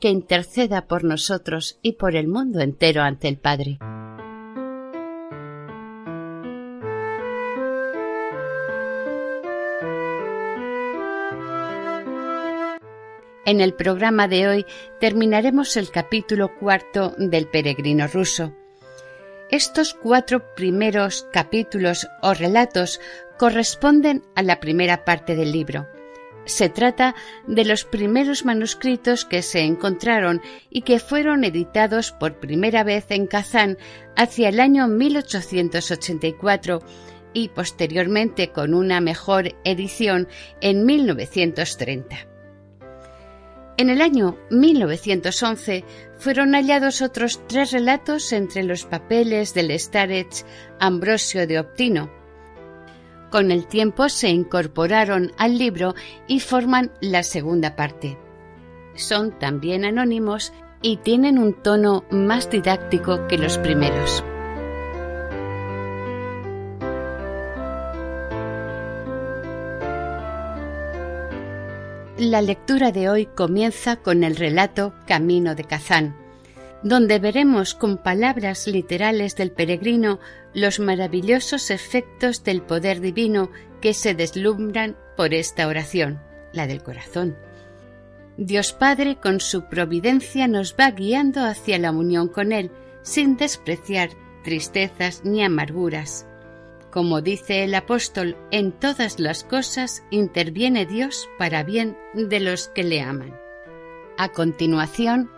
que interceda por nosotros y por el mundo entero ante el Padre. En el programa de hoy terminaremos el capítulo cuarto del Peregrino ruso. Estos cuatro primeros capítulos o relatos corresponden a la primera parte del libro. Se trata de los primeros manuscritos que se encontraron y que fueron editados por primera vez en Kazán hacia el año 1884 y posteriormente con una mejor edición en 1930. En el año 1911 fueron hallados otros tres relatos entre los papeles del Starech Ambrosio de Optino, con el tiempo se incorporaron al libro y forman la segunda parte. Son también anónimos y tienen un tono más didáctico que los primeros. La lectura de hoy comienza con el relato Camino de Kazán, donde veremos con palabras literales del peregrino los maravillosos efectos del poder divino que se deslumbran por esta oración, la del corazón. Dios Padre con su providencia nos va guiando hacia la unión con Él, sin despreciar tristezas ni amarguras. Como dice el apóstol, en todas las cosas interviene Dios para bien de los que le aman. A continuación,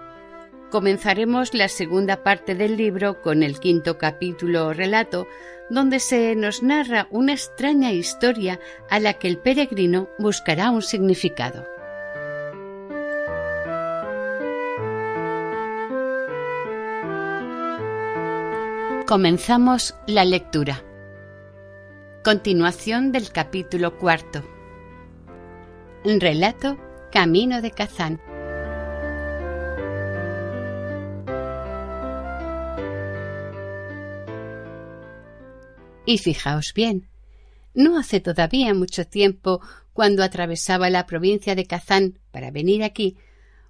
Comenzaremos la segunda parte del libro con el quinto capítulo o relato, donde se nos narra una extraña historia a la que el peregrino buscará un significado. Comenzamos la lectura. Continuación del capítulo cuarto. Relato Camino de Kazán. Y fijaos bien, no hace todavía mucho tiempo, cuando atravesaba la provincia de Kazán para venir aquí,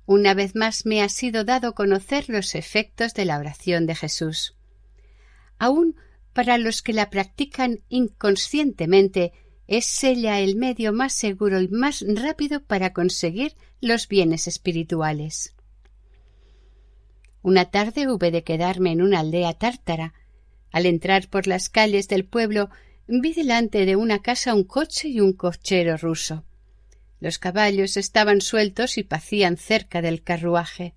una vez más me ha sido dado conocer los efectos de la oración de Jesús. Aún para los que la practican inconscientemente, es ella el medio más seguro y más rápido para conseguir los bienes espirituales. Una tarde hube de quedarme en una aldea tártara, al entrar por las calles del pueblo vi delante de una casa un coche y un cochero ruso. Los caballos estaban sueltos y pacían cerca del carruaje.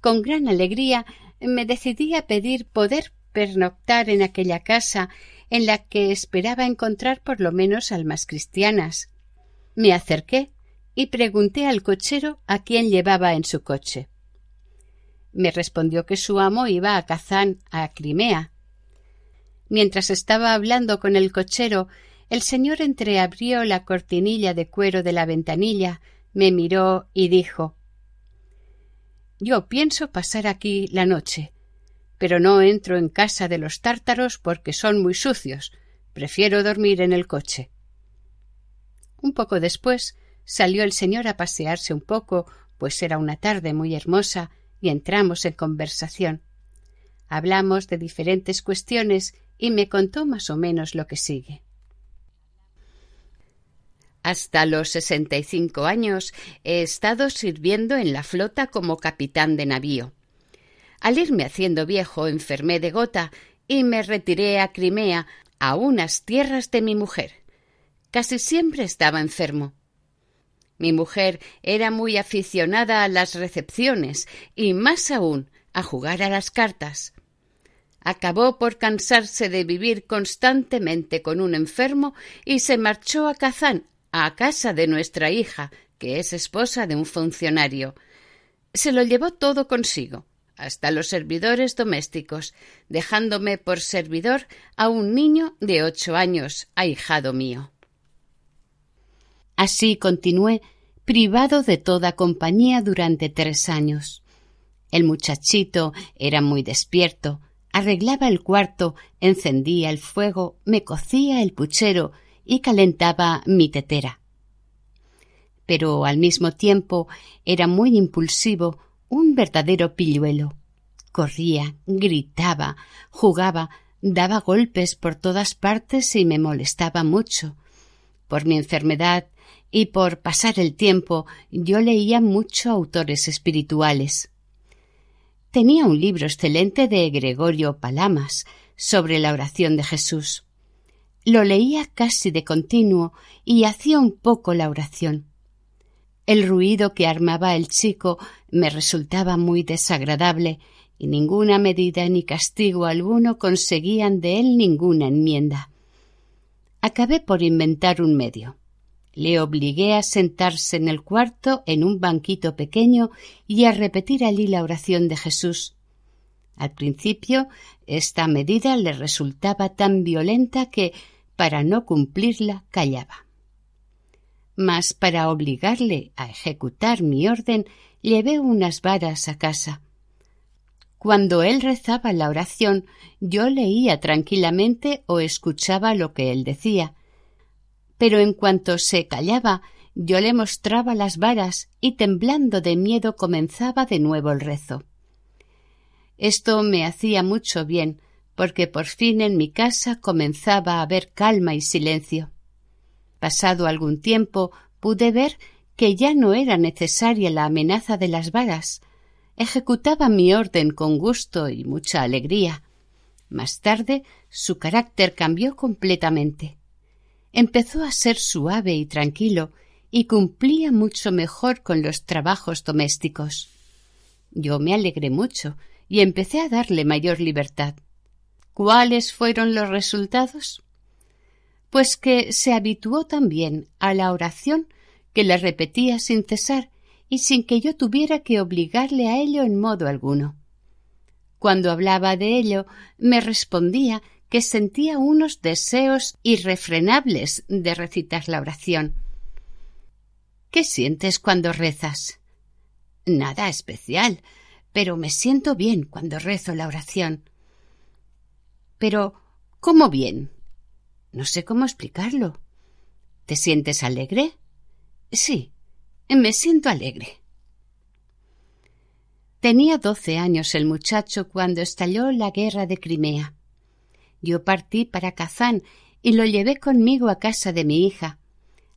Con gran alegría me decidí a pedir poder pernoctar en aquella casa en la que esperaba encontrar por lo menos almas cristianas. Me acerqué y pregunté al cochero a quién llevaba en su coche. Me respondió que su amo iba a Kazán, a Crimea. Mientras estaba hablando con el cochero, el señor entreabrió la cortinilla de cuero de la ventanilla, me miró y dijo Yo pienso pasar aquí la noche, pero no entro en casa de los tártaros porque son muy sucios. Prefiero dormir en el coche. Un poco después salió el señor a pasearse un poco, pues era una tarde muy hermosa, y entramos en conversación. Hablamos de diferentes cuestiones y me contó más o menos lo que sigue. Hasta los sesenta y cinco años he estado sirviendo en la flota como capitán de navío. Al irme haciendo viejo enfermé de gota y me retiré a Crimea, a unas tierras de mi mujer. Casi siempre estaba enfermo. Mi mujer era muy aficionada a las recepciones y más aún a jugar a las cartas. Acabó por cansarse de vivir constantemente con un enfermo y se marchó a Kazán, a casa de nuestra hija, que es esposa de un funcionario. Se lo llevó todo consigo, hasta los servidores domésticos, dejándome por servidor a un niño de ocho años, ahijado mío. Así continué, privado de toda compañía durante tres años. El muchachito era muy despierto, arreglaba el cuarto, encendía el fuego, me cocía el puchero y calentaba mi tetera. Pero al mismo tiempo era muy impulsivo, un verdadero pilluelo. Corría, gritaba, jugaba, daba golpes por todas partes y me molestaba mucho. Por mi enfermedad y por pasar el tiempo yo leía mucho autores espirituales. Tenía un libro excelente de Gregorio Palamas sobre la oración de Jesús. Lo leía casi de continuo y hacía un poco la oración. El ruido que armaba el chico me resultaba muy desagradable y ninguna medida ni castigo alguno conseguían de él ninguna enmienda. Acabé por inventar un medio. Le obligué a sentarse en el cuarto en un banquito pequeño y a repetir allí la oración de Jesús. Al principio esta medida le resultaba tan violenta que, para no cumplirla, callaba mas para obligarle a ejecutar mi orden llevé unas varas a casa. Cuando él rezaba la oración, yo leía tranquilamente o escuchaba lo que él decía. Pero en cuanto se callaba, yo le mostraba las varas y temblando de miedo comenzaba de nuevo el rezo. Esto me hacía mucho bien, porque por fin en mi casa comenzaba a haber calma y silencio. Pasado algún tiempo pude ver que ya no era necesaria la amenaza de las varas. Ejecutaba mi orden con gusto y mucha alegría. Más tarde su carácter cambió completamente. Empezó a ser suave y tranquilo y cumplía mucho mejor con los trabajos domésticos. Yo me alegré mucho y empecé a darle mayor libertad. ¿Cuáles fueron los resultados? pues que se habituó también a la oración que la repetía sin cesar y sin que yo tuviera que obligarle a ello en modo alguno. Cuando hablaba de ello, me respondía que sentía unos deseos irrefrenables de recitar la oración. ¿Qué sientes cuando rezas? Nada especial, pero me siento bien cuando rezo la oración. Pero, ¿cómo bien? No sé cómo explicarlo. ¿Te sientes alegre? Sí, me siento alegre. Tenía doce años el muchacho cuando estalló la guerra de Crimea. Yo partí para Kazán y lo llevé conmigo a casa de mi hija.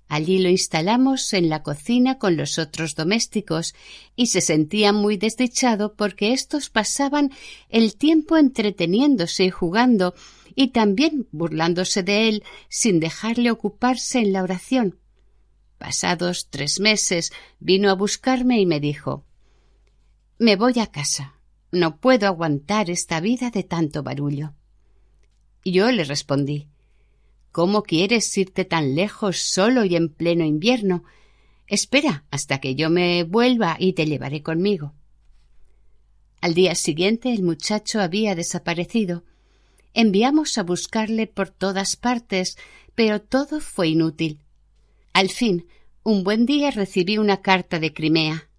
Allí lo instalamos en la cocina con los otros domésticos y se sentía muy desdichado porque éstos pasaban el tiempo entreteniéndose y jugando y también burlándose de él sin dejarle ocuparse en la oración. Pasados tres meses vino a buscarme y me dijo Me voy a casa. No puedo aguantar esta vida de tanto barullo. Y yo le respondí ¿Cómo quieres irte tan lejos solo y en pleno invierno? Espera hasta que yo me vuelva y te llevaré conmigo. Al día siguiente el muchacho había desaparecido Enviamos a buscarle por todas partes, pero todo fue inútil. Al fin, un buen día recibí una carta de Crimea.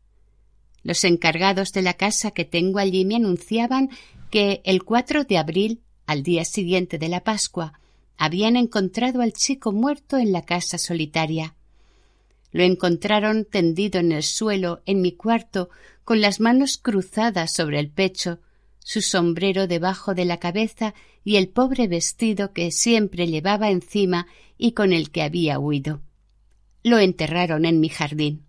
Los encargados de la casa que tengo allí me anunciaban que el 4 de abril, al día siguiente de la Pascua, habían encontrado al chico muerto en la casa solitaria. Lo encontraron tendido en el suelo en mi cuarto, con las manos cruzadas sobre el pecho, su sombrero debajo de la cabeza y el pobre vestido que siempre llevaba encima y con el que había huido. Lo enterraron en mi jardín.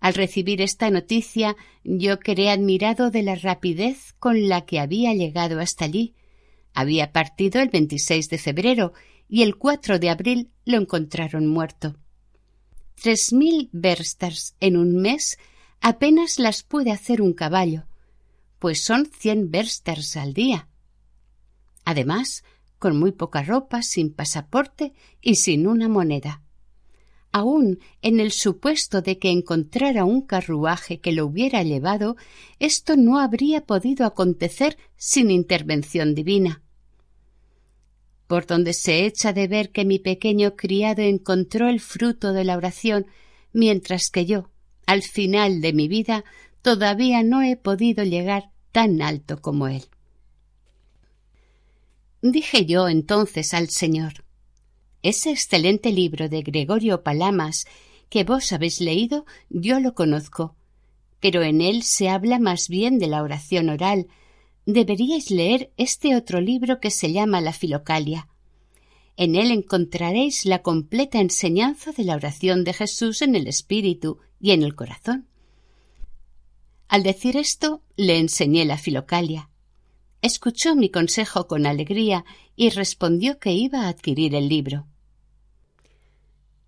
Al recibir esta noticia yo quedé admirado de la rapidez con la que había llegado hasta allí. Había partido el 26 de febrero y el 4 de abril lo encontraron muerto. Tres mil verstars en un mes apenas las puede hacer un caballo, pues son cien versters al día. Además, con muy poca ropa, sin pasaporte y sin una moneda. Aun en el supuesto de que encontrara un carruaje que lo hubiera llevado, esto no habría podido acontecer sin intervención divina. Por donde se echa de ver que mi pequeño criado encontró el fruto de la oración, mientras que yo, al final de mi vida, todavía no he podido llegar tan alto como él. Dije yo entonces al Señor ese excelente libro de Gregorio Palamas que vos habéis leído, yo lo conozco, pero en él se habla más bien de la oración oral. Deberíais leer este otro libro que se llama La Filocalia. En él encontraréis la completa enseñanza de la oración de Jesús en el espíritu y en el corazón. Al decir esto, le enseñé la Filocalia. Escuchó mi consejo con alegría y respondió que iba a adquirir el libro.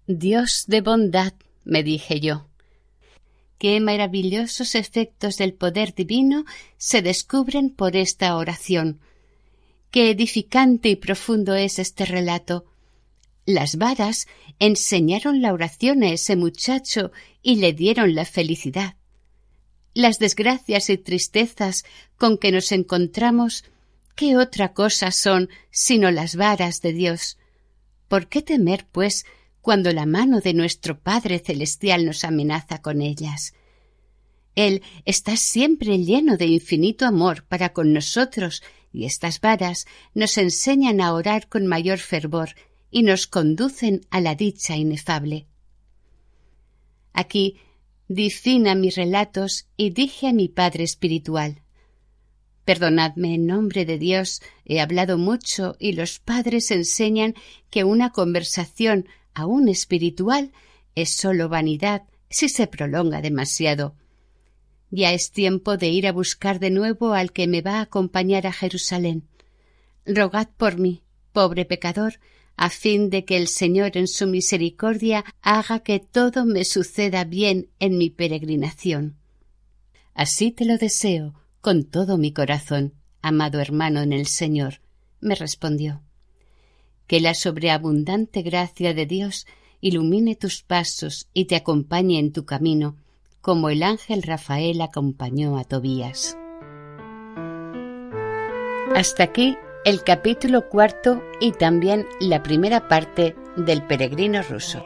Dios de bondad, me dije yo. Qué maravillosos efectos del poder divino se descubren por esta oración. Qué edificante y profundo es este relato. Las varas enseñaron la oración a ese muchacho y le dieron la felicidad. Las desgracias y tristezas con que nos encontramos, ¿qué otra cosa son sino las varas de Dios? ¿Por qué temer, pues, cuando la mano de nuestro Padre Celestial nos amenaza con ellas. Él está siempre lleno de infinito amor para con nosotros y estas varas nos enseñan a orar con mayor fervor y nos conducen a la dicha inefable. Aquí di fin a mis relatos y dije a mi Padre Espiritual Perdonadme en nombre de Dios, he hablado mucho y los padres enseñan que una conversación aún espiritual, es sólo vanidad si se prolonga demasiado. Ya es tiempo de ir a buscar de nuevo al que me va a acompañar a Jerusalén. Rogad por mí, pobre pecador, a fin de que el Señor en su misericordia haga que todo me suceda bien en mi peregrinación. Así te lo deseo, con todo mi corazón, amado hermano en el Señor, me respondió que la sobreabundante gracia de Dios ilumine tus pasos y te acompañe en tu camino, como el ángel Rafael acompañó a Tobías. Hasta aquí el capítulo cuarto y también la primera parte del peregrino ruso.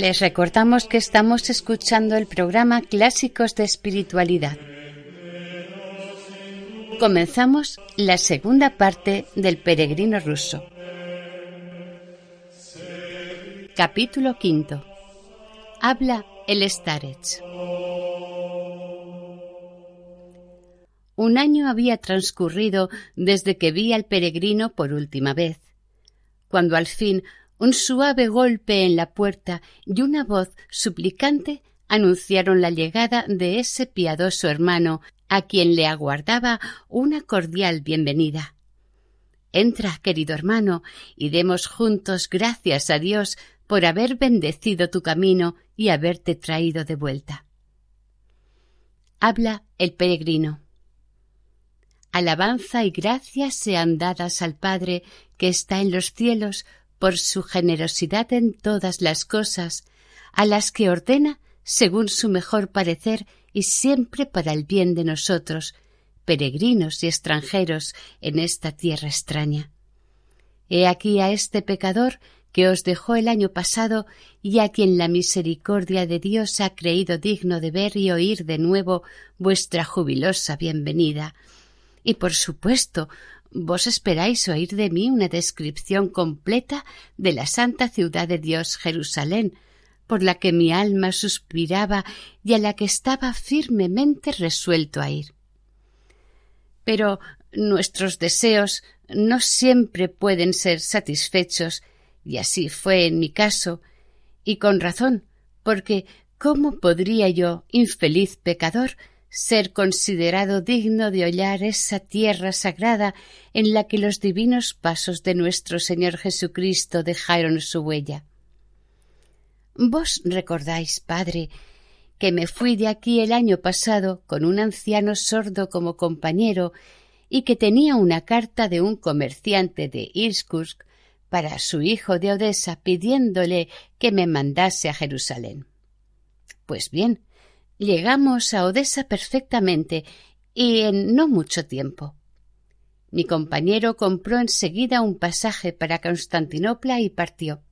Les recordamos que estamos escuchando el programa Clásicos de Espiritualidad. Comenzamos la segunda parte del Peregrino Ruso. Capítulo quinto. Habla el Starets. Un año había transcurrido desde que vi al peregrino por última vez. Cuando al fin un suave golpe en la puerta y una voz suplicante anunciaron la llegada de ese piadoso hermano a quien le aguardaba una cordial bienvenida. Entra, querido hermano, y demos juntos gracias a Dios por haber bendecido tu camino y haberte traído de vuelta. Habla el peregrino. Alabanza y gracias sean dadas al Padre que está en los cielos por su generosidad en todas las cosas, a las que ordena según su mejor parecer y siempre para el bien de nosotros, peregrinos y extranjeros en esta tierra extraña. He aquí a este pecador que os dejó el año pasado y a quien la misericordia de Dios ha creído digno de ver y oír de nuevo vuestra jubilosa bienvenida. Y por supuesto vos esperáis oír de mí una descripción completa de la santa ciudad de Dios Jerusalén, por la que mi alma suspiraba y a la que estaba firmemente resuelto a ir. Pero nuestros deseos no siempre pueden ser satisfechos, y así fue en mi caso, y con razón, porque ¿cómo podría yo, infeliz pecador, ser considerado digno de hollar esa tierra sagrada en la que los divinos pasos de nuestro Señor Jesucristo dejaron su huella? Vos recordáis, padre, que me fui de aquí el año pasado con un anciano sordo como compañero y que tenía una carta de un comerciante de Irkutsk para su hijo de Odessa pidiéndole que me mandase a Jerusalén. Pues bien, llegamos a Odessa perfectamente y en no mucho tiempo. Mi compañero compró enseguida un pasaje para Constantinopla y partió.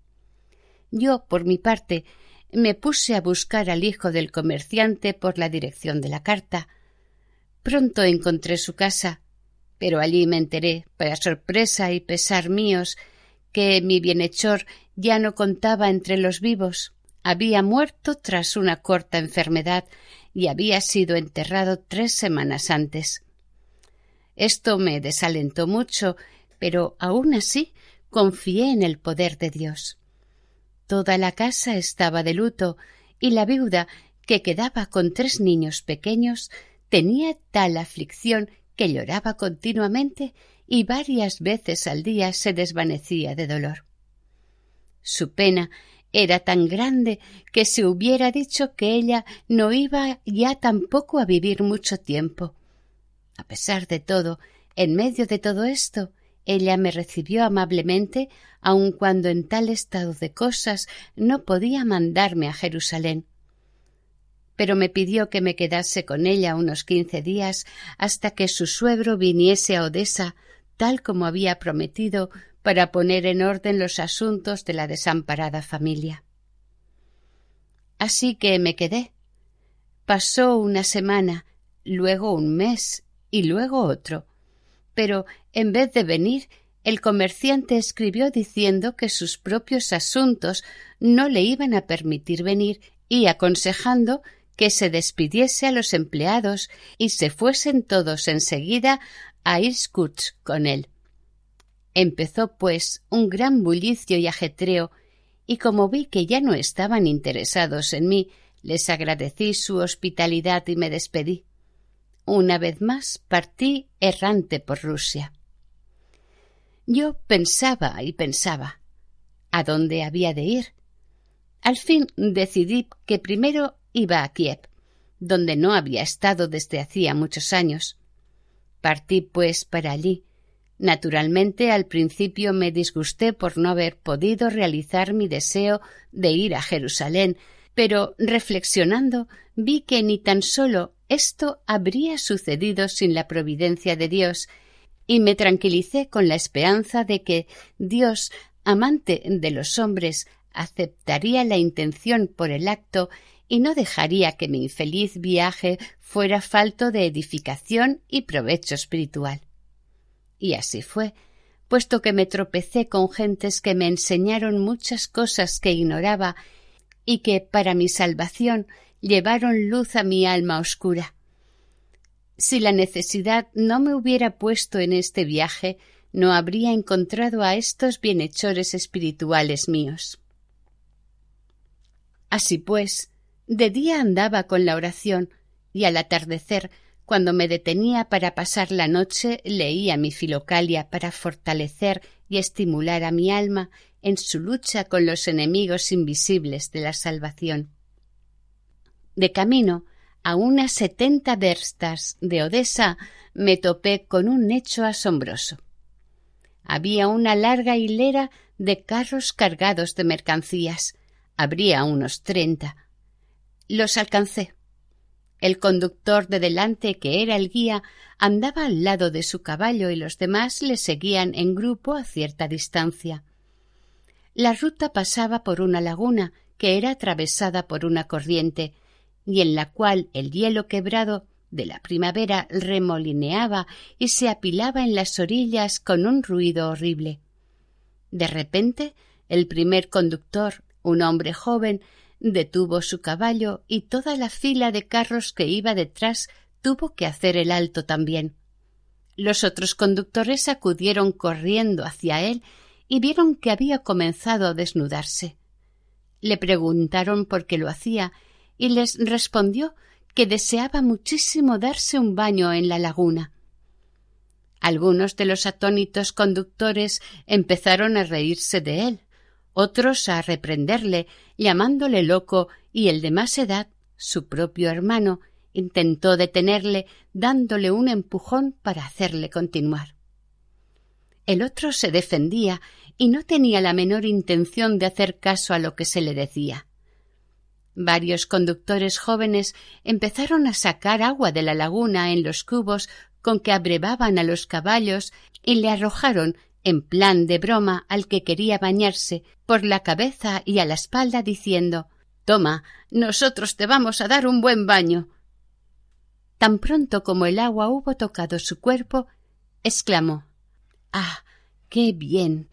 Yo, por mi parte, me puse a buscar al hijo del comerciante por la dirección de la carta. Pronto encontré su casa, pero allí me enteré, para sorpresa y pesar míos, que mi bienhechor ya no contaba entre los vivos. Había muerto tras una corta enfermedad y había sido enterrado tres semanas antes. Esto me desalentó mucho, pero aun así confié en el poder de Dios. Toda la casa estaba de luto y la viuda, que quedaba con tres niños pequeños, tenía tal aflicción que lloraba continuamente y varias veces al día se desvanecía de dolor. Su pena era tan grande que se hubiera dicho que ella no iba ya tampoco a vivir mucho tiempo. A pesar de todo, en medio de todo esto, ella me recibió amablemente, aun cuando en tal estado de cosas no podía mandarme a Jerusalén. Pero me pidió que me quedase con ella unos quince días hasta que su suegro viniese a Odessa, tal como había prometido, para poner en orden los asuntos de la desamparada familia. Así que me quedé. Pasó una semana, luego un mes y luego otro pero en vez de venir, el comerciante escribió diciendo que sus propios asuntos no le iban a permitir venir y aconsejando que se despidiese a los empleados y se fuesen todos enseguida a Irkutsk con él. Empezó, pues, un gran bullicio y ajetreo, y como vi que ya no estaban interesados en mí, les agradecí su hospitalidad y me despedí. Una vez más partí errante por Rusia. Yo pensaba y pensaba a dónde había de ir. Al fin decidí que primero iba a Kiev, donde no había estado desde hacía muchos años. Partí, pues, para allí. Naturalmente, al principio me disgusté por no haber podido realizar mi deseo de ir a Jerusalén, pero reflexionando vi que ni tan solo esto habría sucedido sin la providencia de Dios, y me tranquilicé con la esperanza de que Dios, amante de los hombres, aceptaría la intención por el acto y no dejaría que mi infeliz viaje fuera falto de edificación y provecho espiritual. Y así fue, puesto que me tropecé con gentes que me enseñaron muchas cosas que ignoraba y que, para mi salvación, llevaron luz a mi alma oscura. Si la necesidad no me hubiera puesto en este viaje, no habría encontrado a estos bienhechores espirituales míos. Así pues, de día andaba con la oración y al atardecer, cuando me detenía para pasar la noche, leía mi filocalia para fortalecer y estimular a mi alma en su lucha con los enemigos invisibles de la salvación. De camino, a unas setenta verstas de Odessa, me topé con un hecho asombroso. Había una larga hilera de carros cargados de mercancías. Habría unos treinta. Los alcancé. El conductor de delante, que era el guía, andaba al lado de su caballo y los demás le seguían en grupo a cierta distancia. La ruta pasaba por una laguna que era atravesada por una corriente, y en la cual el hielo quebrado de la primavera remolineaba y se apilaba en las orillas con un ruido horrible. De repente, el primer conductor, un hombre joven, detuvo su caballo y toda la fila de carros que iba detrás tuvo que hacer el alto también. Los otros conductores acudieron corriendo hacia él y vieron que había comenzado a desnudarse. Le preguntaron por qué lo hacía y les respondió que deseaba muchísimo darse un baño en la laguna. Algunos de los atónitos conductores empezaron a reírse de él, otros a reprenderle, llamándole loco, y el de más edad, su propio hermano, intentó detenerle dándole un empujón para hacerle continuar. El otro se defendía y no tenía la menor intención de hacer caso a lo que se le decía. Varios conductores jóvenes empezaron a sacar agua de la laguna en los cubos con que abrevaban a los caballos y le arrojaron en plan de broma al que quería bañarse por la cabeza y a la espalda diciendo Toma, nosotros te vamos a dar un buen baño. Tan pronto como el agua hubo tocado su cuerpo, exclamó Ah, qué bien.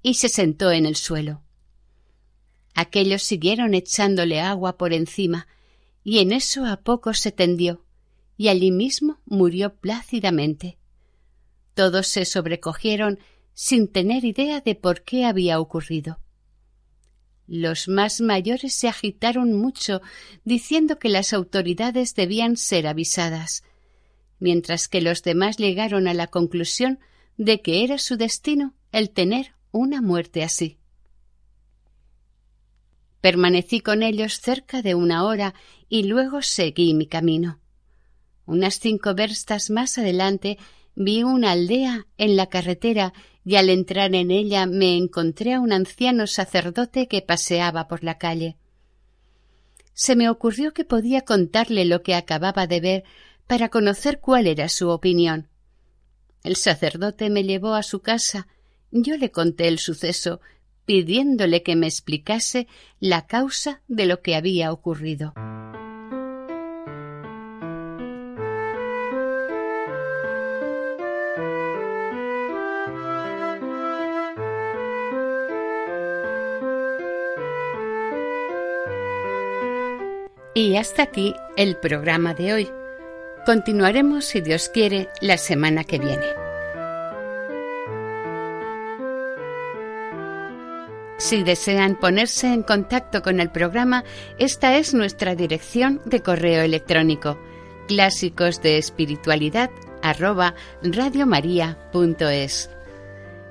y se sentó en el suelo. Aquellos siguieron echándole agua por encima, y en eso a poco se tendió, y allí mismo murió plácidamente. Todos se sobrecogieron sin tener idea de por qué había ocurrido. Los más mayores se agitaron mucho, diciendo que las autoridades debían ser avisadas, mientras que los demás llegaron a la conclusión de que era su destino el tener una muerte así. Permanecí con ellos cerca de una hora y luego seguí mi camino. Unas cinco verstas más adelante vi una aldea en la carretera y al entrar en ella me encontré a un anciano sacerdote que paseaba por la calle. Se me ocurrió que podía contarle lo que acababa de ver para conocer cuál era su opinión. El sacerdote me llevó a su casa, yo le conté el suceso, pidiéndole que me explicase la causa de lo que había ocurrido. Hasta aquí el programa de hoy. Continuaremos, si Dios quiere, la semana que viene. Si desean ponerse en contacto con el programa, esta es nuestra dirección de correo electrónico clásicos de espiritualidad